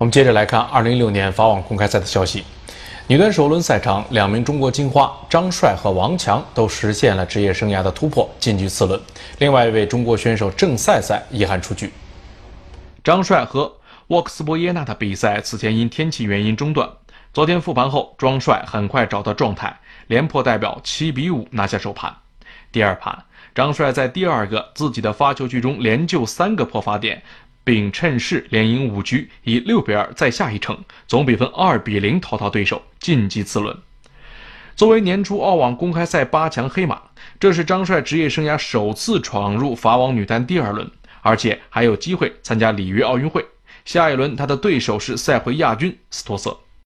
我们接着来看2016年法网公开赛的消息。女单首轮赛场，两名中国金花张帅和王强都实现了职业生涯的突破，晋级次轮。另外一位中国选手郑赛赛遗憾出局。张帅和沃克斯伯耶纳的比赛此前因天气原因中断。昨天复盘后，庄帅很快找到状态，连破代表七比五拿下首盘。第二盘，张帅在第二个自己的发球局中连救三个破发点。并趁势连赢五局，以六比二再下一城，总比分二比零淘汰对手，晋级次轮。作为年初澳网公开赛八强黑马，这是张帅职业生涯首次闯入法网女单第二轮，而且还有机会参加里约奥运会。下一轮他的对手是赛会亚军斯托瑟。